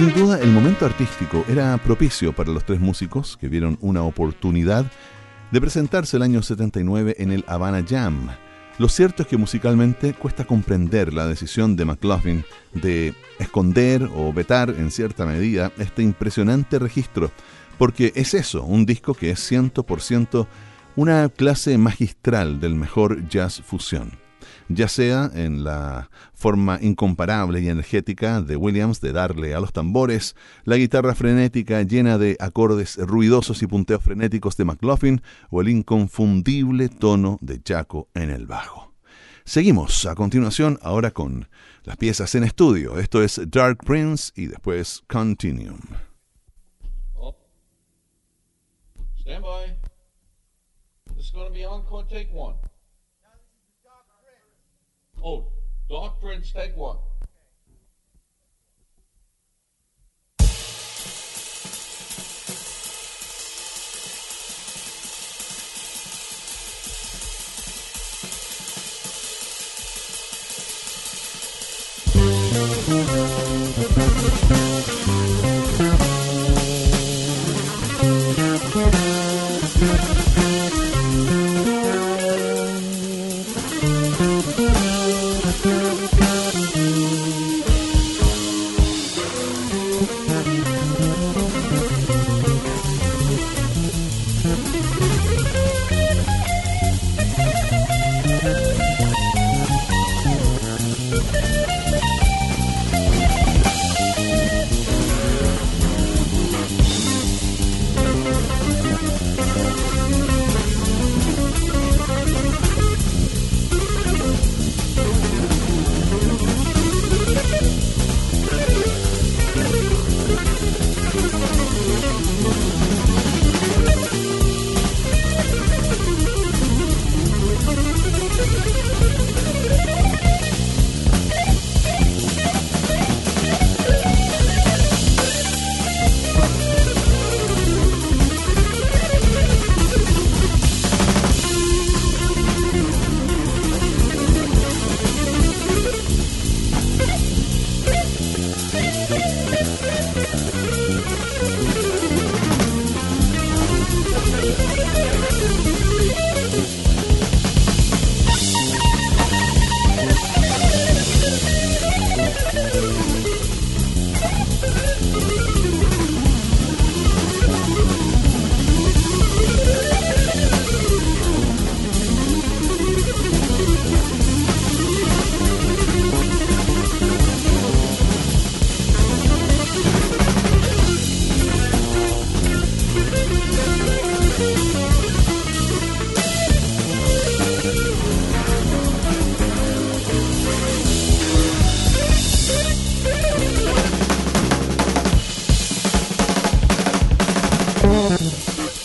Sin duda, el momento artístico era propicio para los tres músicos que vieron una oportunidad de presentarse el año 79 en el Havana Jam. Lo cierto es que musicalmente cuesta comprender la decisión de McLaughlin de esconder o vetar en cierta medida este impresionante registro, porque es eso, un disco que es 100% una clase magistral del mejor jazz fusión ya sea en la forma incomparable y energética de Williams de darle a los tambores, la guitarra frenética llena de acordes ruidosos y punteos frenéticos de McLaughlin o el inconfundible tono de Jaco en el bajo. Seguimos a continuación ahora con las piezas en estudio. Esto es Dark Prince y después Continuum. Oh. Stand by. This is going to be encore take one. Oh, Prince, take one.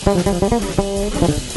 Thank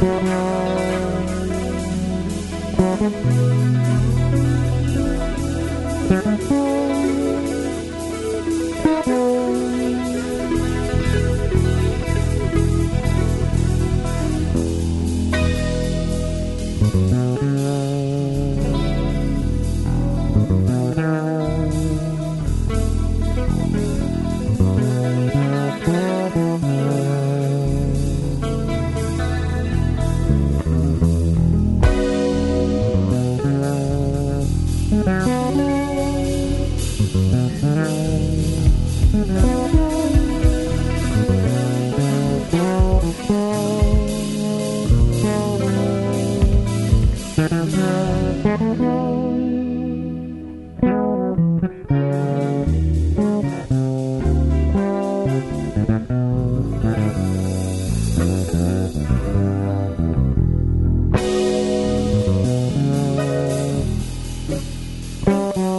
Música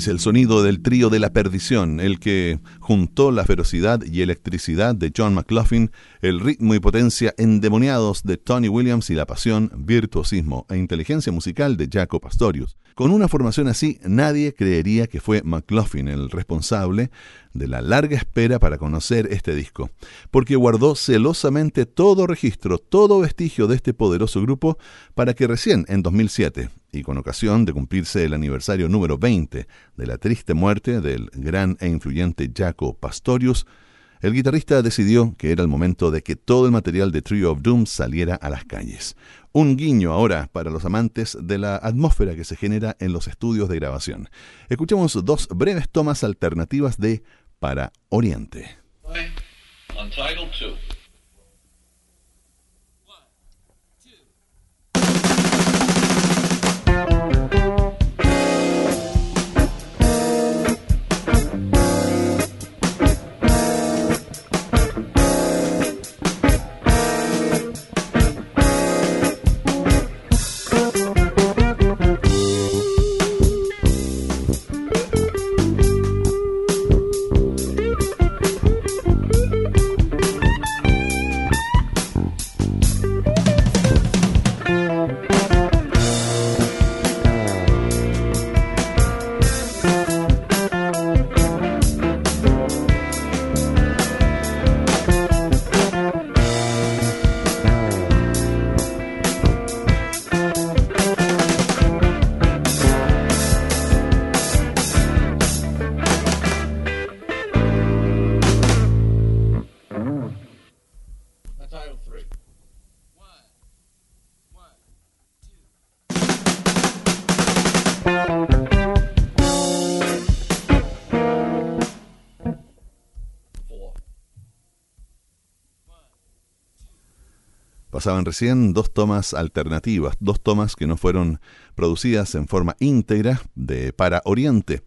es el sonido del trío de la perdición, el que juntó la ferocidad y electricidad de John McLaughlin, el ritmo y potencia endemoniados de Tony Williams y la pasión, virtuosismo e inteligencia musical de Jaco Pastorius. Con una formación así, nadie creería que fue McLaughlin el responsable de la larga espera para conocer este disco, porque guardó celosamente todo registro, todo vestigio de este poderoso grupo para que recién en 2007, y con ocasión de cumplirse el aniversario número 20 de la triste muerte del gran e influyente Jaco Pastorius, el guitarrista decidió que era el momento de que todo el material de Trio of Doom saliera a las calles. Un guiño ahora para los amantes de la atmósfera que se genera en los estudios de grabación. Escuchemos dos breves tomas alternativas de Para Oriente. Pasaban recién dos tomas alternativas, dos tomas que no fueron producidas en forma íntegra de Para Oriente.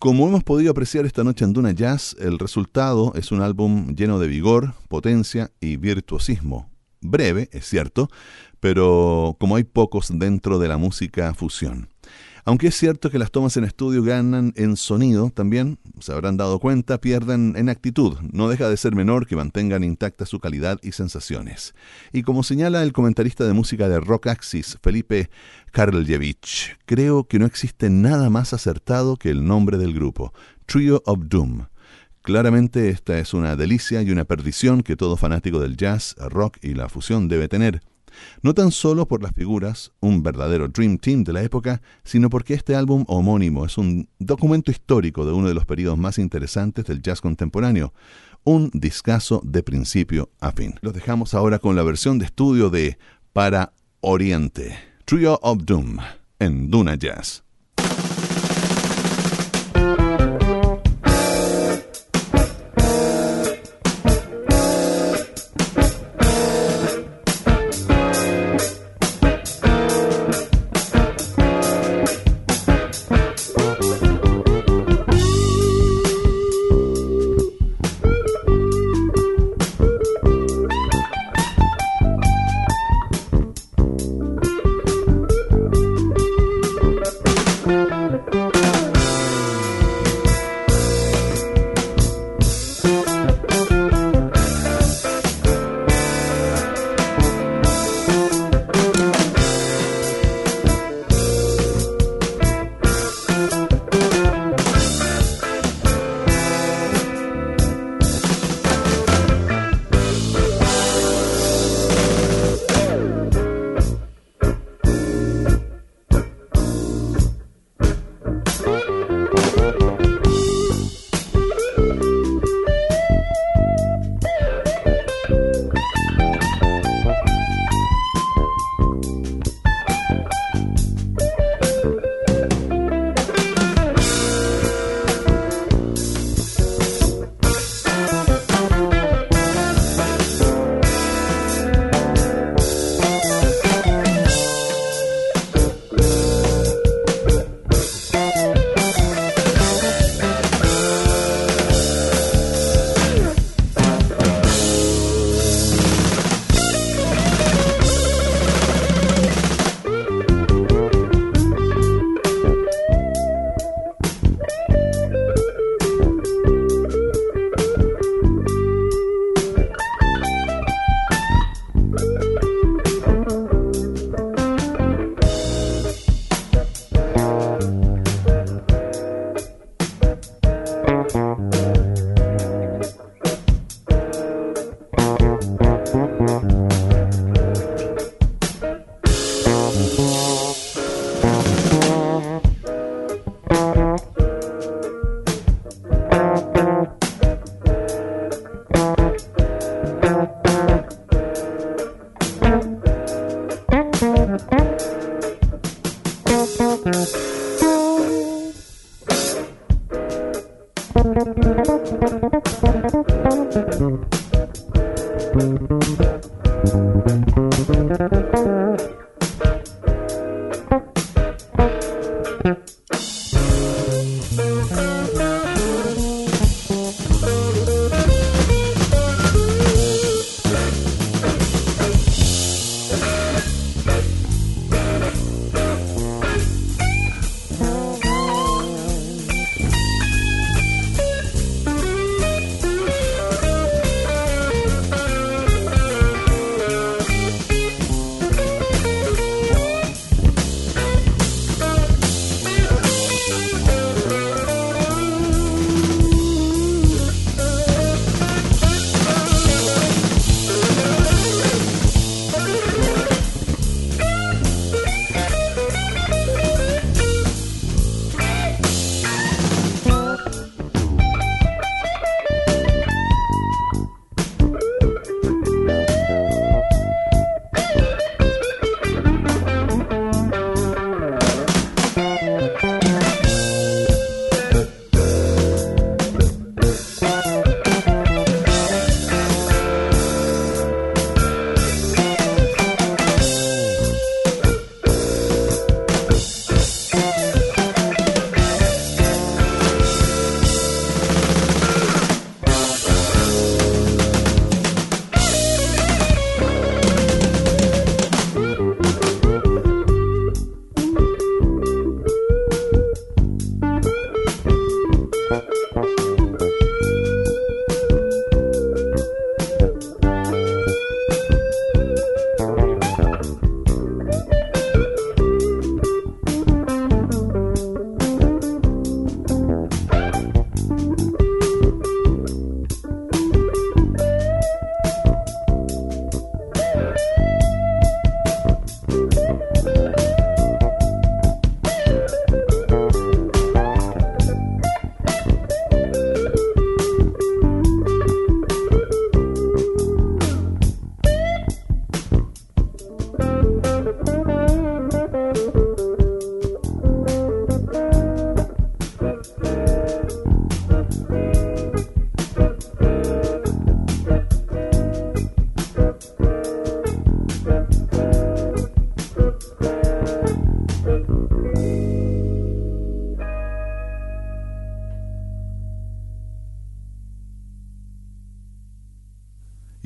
Como hemos podido apreciar esta noche en Duna Jazz, el resultado es un álbum lleno de vigor, potencia y virtuosismo. Breve, es cierto, pero como hay pocos dentro de la música fusión. Aunque es cierto que las tomas en estudio ganan en sonido, también, se habrán dado cuenta, pierden en actitud. No deja de ser menor que mantengan intacta su calidad y sensaciones. Y como señala el comentarista de música de Rock Axis, Felipe Karljevich, creo que no existe nada más acertado que el nombre del grupo, Trio of Doom. Claramente esta es una delicia y una perdición que todo fanático del jazz, rock y la fusión debe tener no tan solo por las figuras, un verdadero Dream Team de la época, sino porque este álbum homónimo es un documento histórico de uno de los periodos más interesantes del jazz contemporáneo, un discazo de principio a fin. Los dejamos ahora con la versión de estudio de Para Oriente, Trio of Doom, en Duna Jazz.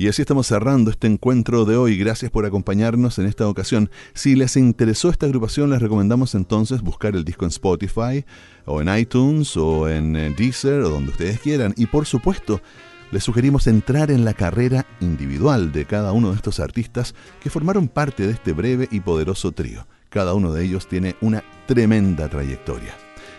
Y así estamos cerrando este encuentro de hoy. Gracias por acompañarnos en esta ocasión. Si les interesó esta agrupación, les recomendamos entonces buscar el disco en Spotify, o en iTunes, o en eh, Deezer, o donde ustedes quieran. Y por supuesto, les sugerimos entrar en la carrera individual de cada uno de estos artistas que formaron parte de este breve y poderoso trío. Cada uno de ellos tiene una tremenda trayectoria.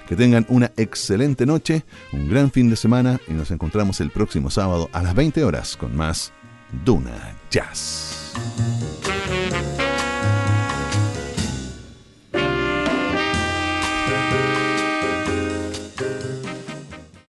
Que tengan una excelente noche, un gran fin de semana y nos encontramos el próximo sábado a las 20 horas con más Duna Jazz.